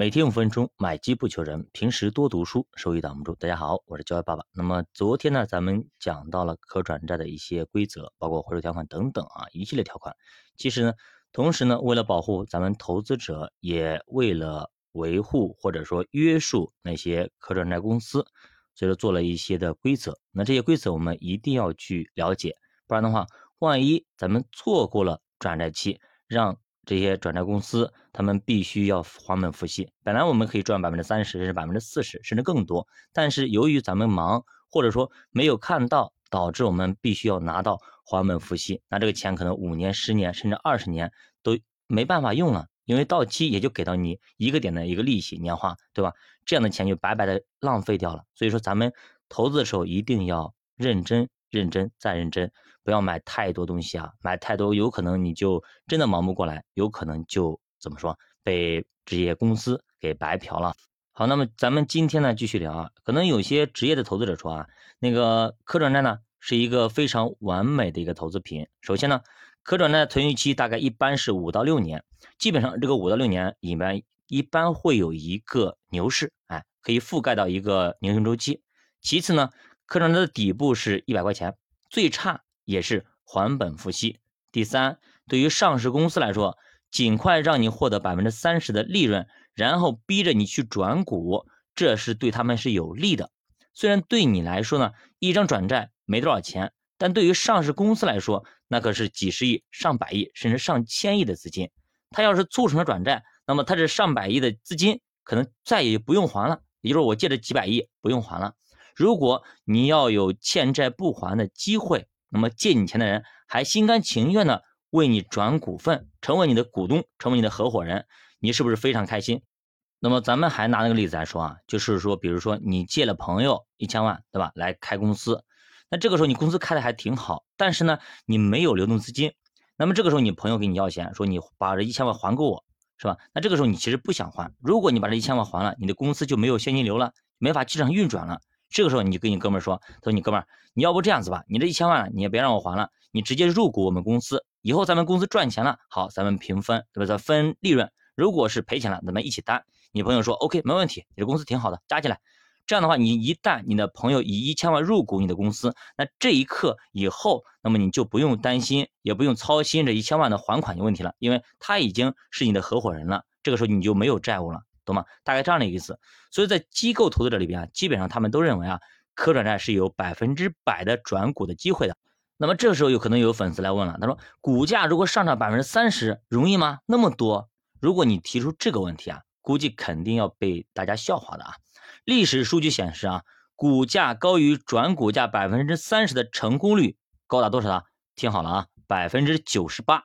每天五分钟，买基不求人，平时多读书，收益挡不住。大家好，我是教育爸爸。那么昨天呢，咱们讲到了可转债的一些规则，包括回收条款等等啊，一系列条款。其实呢，同时呢，为了保护咱们投资者，也为了维护或者说约束那些可转债公司，所以说做了一些的规则。那这些规则我们一定要去了解，不然的话，万一咱们错过了转债期，让这些转债公司，他们必须要还本付息。本来我们可以赚百分之三十，甚至百分之四十，甚至更多。但是由于咱们忙，或者说没有看到，导致我们必须要拿到还本付息。那这个钱可能五年、十年，甚至二十年都没办法用了，因为到期也就给到你一个点的一个利息年化，对吧？这样的钱就白白的浪费掉了。所以说，咱们投资的时候一定要认真。认真再认真，不要买太多东西啊！买太多有可能你就真的忙不过来，有可能就怎么说被这些公司给白嫖了。好，那么咱们今天呢继续聊啊，可能有些职业的投资者说啊，那个可转债呢是一个非常完美的一个投资品。首先呢，可转债存续期大概一般是五到六年，基本上这个五到六年里面一般会有一个牛市，哎，可以覆盖到一个牛熊周期。其次呢。可转债的底部是一百块钱，最差也是还本付息。第三，对于上市公司来说，尽快让你获得百分之三十的利润，然后逼着你去转股，这是对他们是有利的。虽然对你来说呢，一张转债没多少钱，但对于上市公司来说，那可是几十亿、上百亿甚至上千亿的资金。他要是促成了转债，那么他这上百亿的资金可能再也不用还了，也就是我借这几百亿不用还了。如果你要有欠债不还的机会，那么借你钱的人还心甘情愿的为你转股份，成为你的股东，成为你的合伙人，你是不是非常开心？那么咱们还拿那个例子来说啊，就是说，比如说你借了朋友一千万，对吧？来开公司，那这个时候你公司开的还挺好，但是呢，你没有流动资金，那么这个时候你朋友给你要钱，说你把这一千万还给我，是吧？那这个时候你其实不想还，如果你把这一千万还了，你的公司就没有现金流了，没法正常运转了。这个时候你就跟你哥们说：“他说你哥们儿，你要不这样子吧，你这一千万你也别让我还了，你直接入股我们公司，以后咱们公司赚钱了，好，咱们平分，对吧？咱分利润。如果是赔钱了，咱们一起担。”你朋友说：“OK，没问题，你的公司挺好的，加进来。”这样的话，你一旦你的朋友以一千万入股你的公司，那这一刻以后，那么你就不用担心，也不用操心这一千万的还款的问题了，因为他已经是你的合伙人了。这个时候你就没有债务了。懂吗？大概这样的意思。所以在机构投资者里边啊，基本上他们都认为啊，可转债是有百分之百的转股的机会的。那么这时候有可能有粉丝来问了，他说股价如果上涨百分之三十，容易吗？那么多？如果你提出这个问题啊，估计肯定要被大家笑话的啊。历史数据显示啊，股价高于转股价百分之三十的成功率高达多少啊？听好了啊，百分之九十八。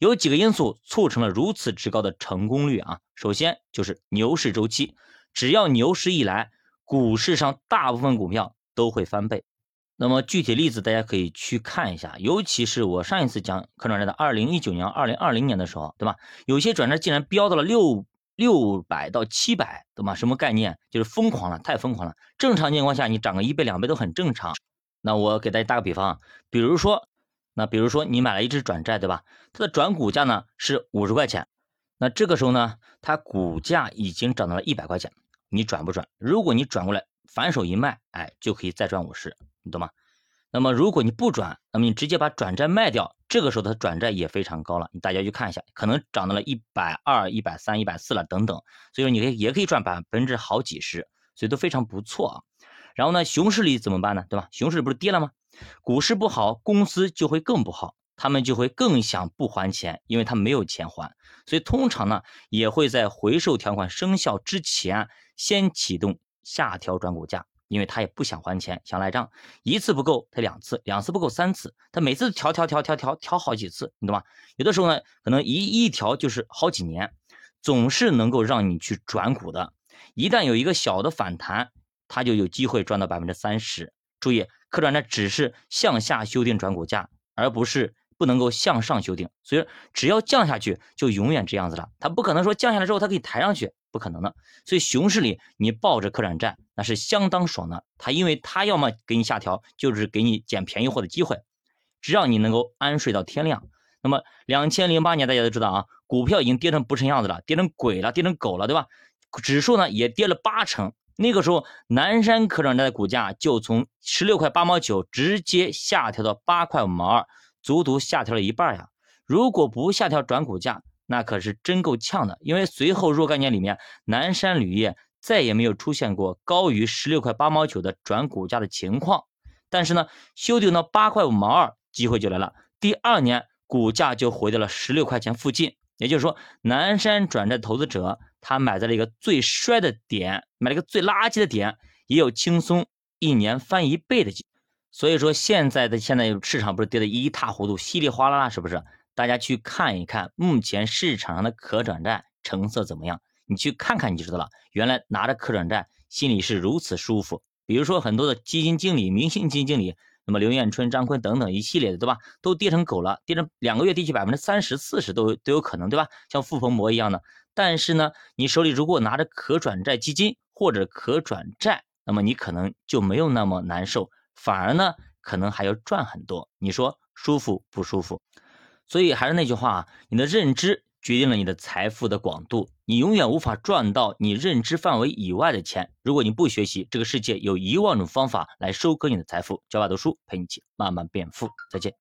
有几个因素促成了如此之高的成功率啊？首先就是牛市周期，只要牛市一来，股市上大部分股票都会翻倍。那么具体例子大家可以去看一下，尤其是我上一次讲可转债的二零一九年、二零二零年的时候，对吧？有些转债竟然飙到了六六百到七百，懂吗？什么概念？就是疯狂了，太疯狂了。正常情况下，你涨个一倍两倍都很正常。那我给大家打个比方，比如说。那比如说你买了一只转债，对吧？它的转股价呢是五十块钱，那这个时候呢，它股价已经涨到了一百块钱，你转不转？如果你转过来反手一卖，哎，就可以再赚五十，你懂吗？那么如果你不转，那么你直接把转债卖掉，这个时候它转债也非常高了，你大家去看一下，可能涨到了一百二、一百三、一百四了等等，所以说你可以也可以赚百分之好几十，所以都非常不错啊。然后呢，熊市里怎么办呢？对吧？熊市里不是跌了吗？股市不好，公司就会更不好，他们就会更想不还钱，因为他没有钱还，所以通常呢也会在回售条款生效之前先启动下调转股价，因为他也不想还钱，想赖账，一次不够他两次，两次不够三次，他每次调调调调调调好几次，你懂吗？有的时候呢可能一一调就是好几年，总是能够让你去转股的，一旦有一个小的反弹，他就有机会赚到百分之三十。注意。可转债只是向下修订转股价，而不是不能够向上修订。所以只要降下去，就永远这样子了。它不可能说降下来之后它可以抬上去，不可能的。所以熊市里你抱着可转债那是相当爽的。它因为它要么给你下调，就是给你捡便宜货的机会。只要你能够安睡到天亮。那么两千零八年大家都知道啊，股票已经跌成不成样子了，跌成鬼了，跌成狗了，对吧？指数呢也跌了八成。那个时候，南山可转债的股价就从十六块八毛九直接下调到八块五毛二，足足下调了一半呀。如果不下调转股价，那可是真够呛的。因为随后若干年里面，南山铝业再也没有出现过高于十六块八毛九的转股价的情况。但是呢，修订到八块五毛二，机会就来了。第二年，股价就回到了十六块钱附近。也就是说，南山转债投资者他买在了一个最衰的点，买了一个最垃圾的点，也有轻松一年翻一倍的机。所以说，现在的现在市场不是跌得一塌糊涂，稀里哗啦，是不是？大家去看一看目前市场上的可转债成色怎么样？你去看看你就知道了。原来拿着可转债心里是如此舒服。比如说很多的基金经理、明星基金经理。那么刘彦春、张坤等等一系列的，对吧？都跌成狗了，跌成两个月跌去百分之三十四十都都有可能，对吧？像傅鹏博一样的。但是呢，你手里如果拿着可转债基金或者可转债，那么你可能就没有那么难受，反而呢，可能还要赚很多。你说舒服不舒服？所以还是那句话啊，你的认知。决定了你的财富的广度，你永远无法赚到你认知范围以外的钱。如果你不学习，这个世界有一万种方法来收割你的财富。教爸读书陪你一起慢慢变富，再见。